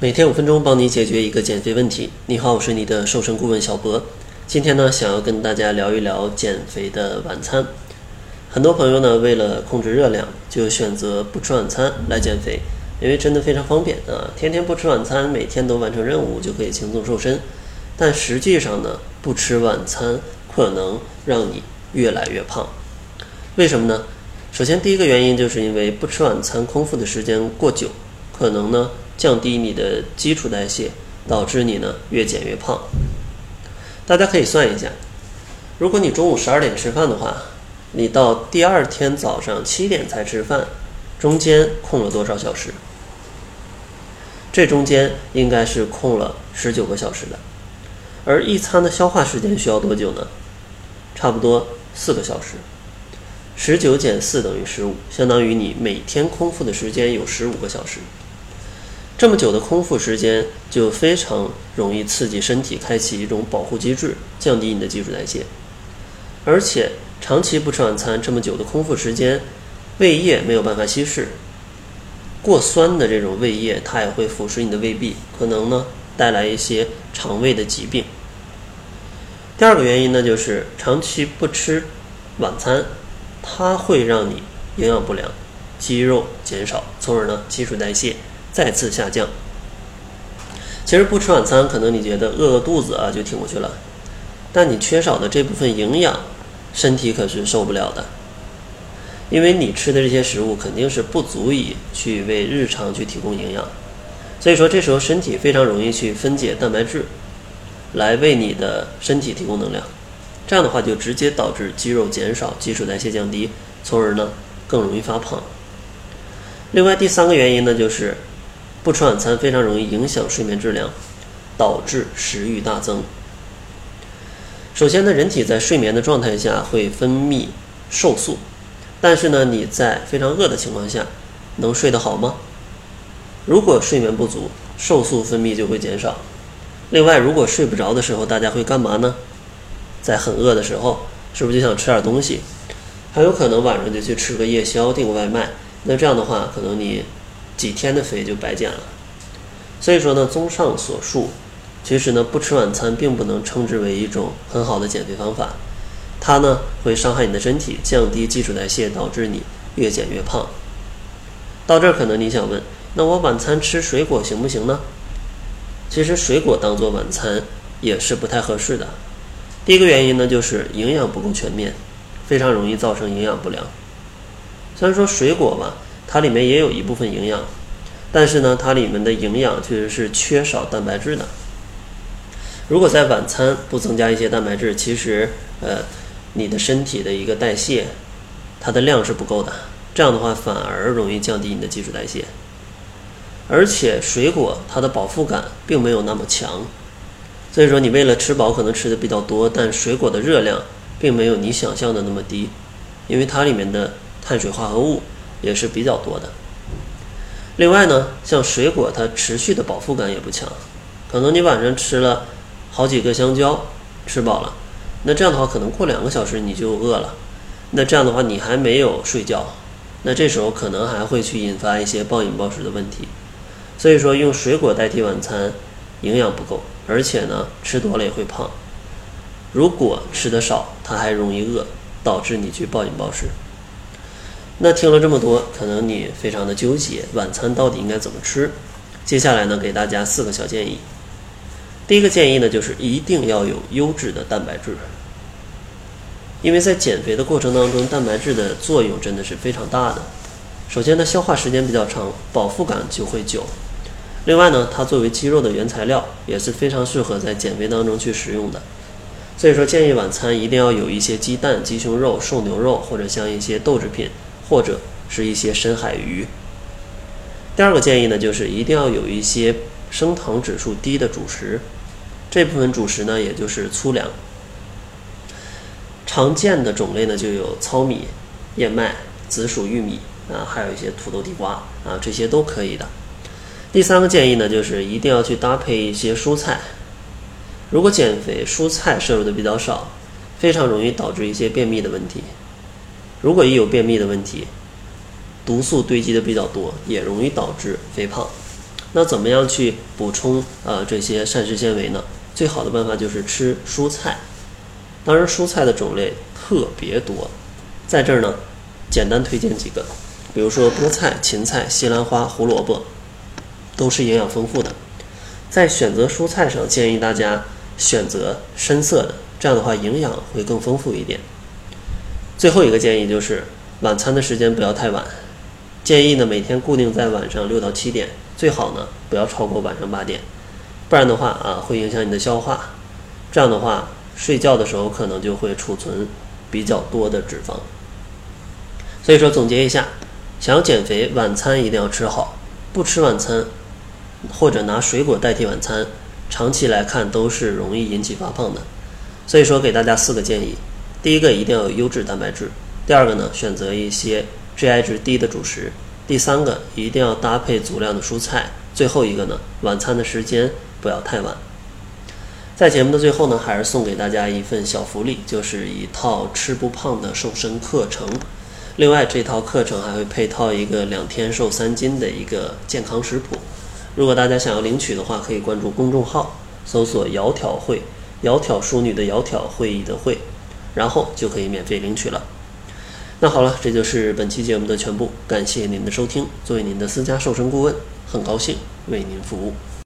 每天五分钟，帮你解决一个减肥问题。你好，我是你的瘦身顾问小博。今天呢，想要跟大家聊一聊减肥的晚餐。很多朋友呢，为了控制热量，就选择不吃晚餐来减肥，因为真的非常方便啊！天天不吃晚餐，每天都完成任务，就可以轻松瘦身。但实际上呢，不吃晚餐可能让你越来越胖。为什么呢？首先，第一个原因就是因为不吃晚餐，空腹的时间过久，可能呢。降低你的基础代谢，导致你呢越减越胖。大家可以算一下，如果你中午十二点吃饭的话，你到第二天早上七点才吃饭，中间空了多少小时？这中间应该是空了十九个小时的。而一餐的消化时间需要多久呢？差不多四个小时。十九减四等于十五，相当于你每天空腹的时间有十五个小时。这么久的空腹时间，就非常容易刺激身体开启一种保护机制，降低你的基础代谢。而且长期不吃晚餐，这么久的空腹时间，胃液没有办法稀释，过酸的这种胃液，它也会腐蚀你的胃壁，可能呢带来一些肠胃的疾病。第二个原因呢，就是长期不吃晚餐，它会让你营养不良，肌肉减少，从而呢基础代谢。再次下降。其实不吃晚餐，可能你觉得饿饿肚子啊就挺过去了，但你缺少的这部分营养，身体可是受不了的。因为你吃的这些食物肯定是不足以去为日常去提供营养，所以说这时候身体非常容易去分解蛋白质，来为你的身体提供能量。这样的话就直接导致肌肉减少，基础代谢降低，从而呢更容易发胖。另外第三个原因呢就是。不吃晚餐非常容易影响睡眠质量，导致食欲大增。首先呢，人体在睡眠的状态下会分泌瘦素，但是呢，你在非常饿的情况下，能睡得好吗？如果睡眠不足，瘦素分泌就会减少。另外，如果睡不着的时候，大家会干嘛呢？在很饿的时候，是不是就想吃点东西？很有可能晚上就去吃个夜宵，订个外卖。那这样的话，可能你。几天的肥就白减了，所以说呢，综上所述，其实呢，不吃晚餐并不能称之为一种很好的减肥方法，它呢会伤害你的身体，降低基础代谢，导致你越减越胖。到这儿可能你想问，那我晚餐吃水果行不行呢？其实水果当做晚餐也是不太合适的。第一个原因呢，就是营养不够全面，非常容易造成营养不良。虽然说水果吧。它里面也有一部分营养，但是呢，它里面的营养确实是缺少蛋白质的。如果在晚餐不增加一些蛋白质，其实呃，你的身体的一个代谢，它的量是不够的。这样的话，反而容易降低你的基础代谢。而且水果它的饱腹感并没有那么强，所以说你为了吃饱可能吃的比较多，但水果的热量并没有你想象的那么低，因为它里面的碳水化合物。也是比较多的。另外呢，像水果，它持续的饱腹感也不强，可能你晚上吃了好几个香蕉，吃饱了，那这样的话，可能过两个小时你就饿了，那这样的话你还没有睡觉，那这时候可能还会去引发一些暴饮暴食的问题。所以说，用水果代替晚餐，营养不够，而且呢，吃多了也会胖。如果吃的少，它还容易饿，导致你去暴饮暴食。那听了这么多，可能你非常的纠结，晚餐到底应该怎么吃？接下来呢，给大家四个小建议。第一个建议呢，就是一定要有优质的蛋白质，因为在减肥的过程当中，蛋白质的作用真的是非常大的。首先呢，消化时间比较长，饱腹感就会久。另外呢，它作为肌肉的原材料，也是非常适合在减肥当中去食用的。所以说，建议晚餐一定要有一些鸡蛋、鸡胸肉、瘦牛肉，或者像一些豆制品。或者是一些深海鱼。第二个建议呢，就是一定要有一些升糖指数低的主食，这部分主食呢，也就是粗粮。常见的种类呢，就有糙米、燕麦、紫薯、玉米啊，还有一些土豆、地瓜啊，这些都可以的。第三个建议呢，就是一定要去搭配一些蔬菜。如果减肥蔬菜摄入的比较少，非常容易导致一些便秘的问题。如果一有便秘的问题，毒素堆积的比较多，也容易导致肥胖。那怎么样去补充呃这些膳食纤维呢？最好的办法就是吃蔬菜。当然，蔬菜的种类特别多，在这儿呢，简单推荐几个，比如说菠菜、芹菜、西兰花、胡萝卜，都是营养丰富的。在选择蔬菜上，建议大家选择深色的，这样的话营养会更丰富一点。最后一个建议就是晚餐的时间不要太晚，建议呢每天固定在晚上六到七点，最好呢不要超过晚上八点，不然的话啊会影响你的消化，这样的话睡觉的时候可能就会储存比较多的脂肪。所以说总结一下，想要减肥，晚餐一定要吃好，不吃晚餐。或者拿水果代替晚餐，长期来看都是容易引起发胖的。所以说，给大家四个建议：第一个，一定要有优质蛋白质；第二个呢，选择一些 GI 值低的主食；第三个，一定要搭配足量的蔬菜；最后一个呢，晚餐的时间不要太晚。在节目的最后呢，还是送给大家一份小福利，就是一套吃不胖的瘦身课程。另外，这套课程还会配套一个两天瘦三斤的一个健康食谱。如果大家想要领取的话，可以关注公众号，搜索“窈窕会”，窈窕淑女的窈窕会议的会，然后就可以免费领取了。那好了，这就是本期节目的全部，感谢您的收听。作为您的私家瘦身顾问，很高兴为您服务。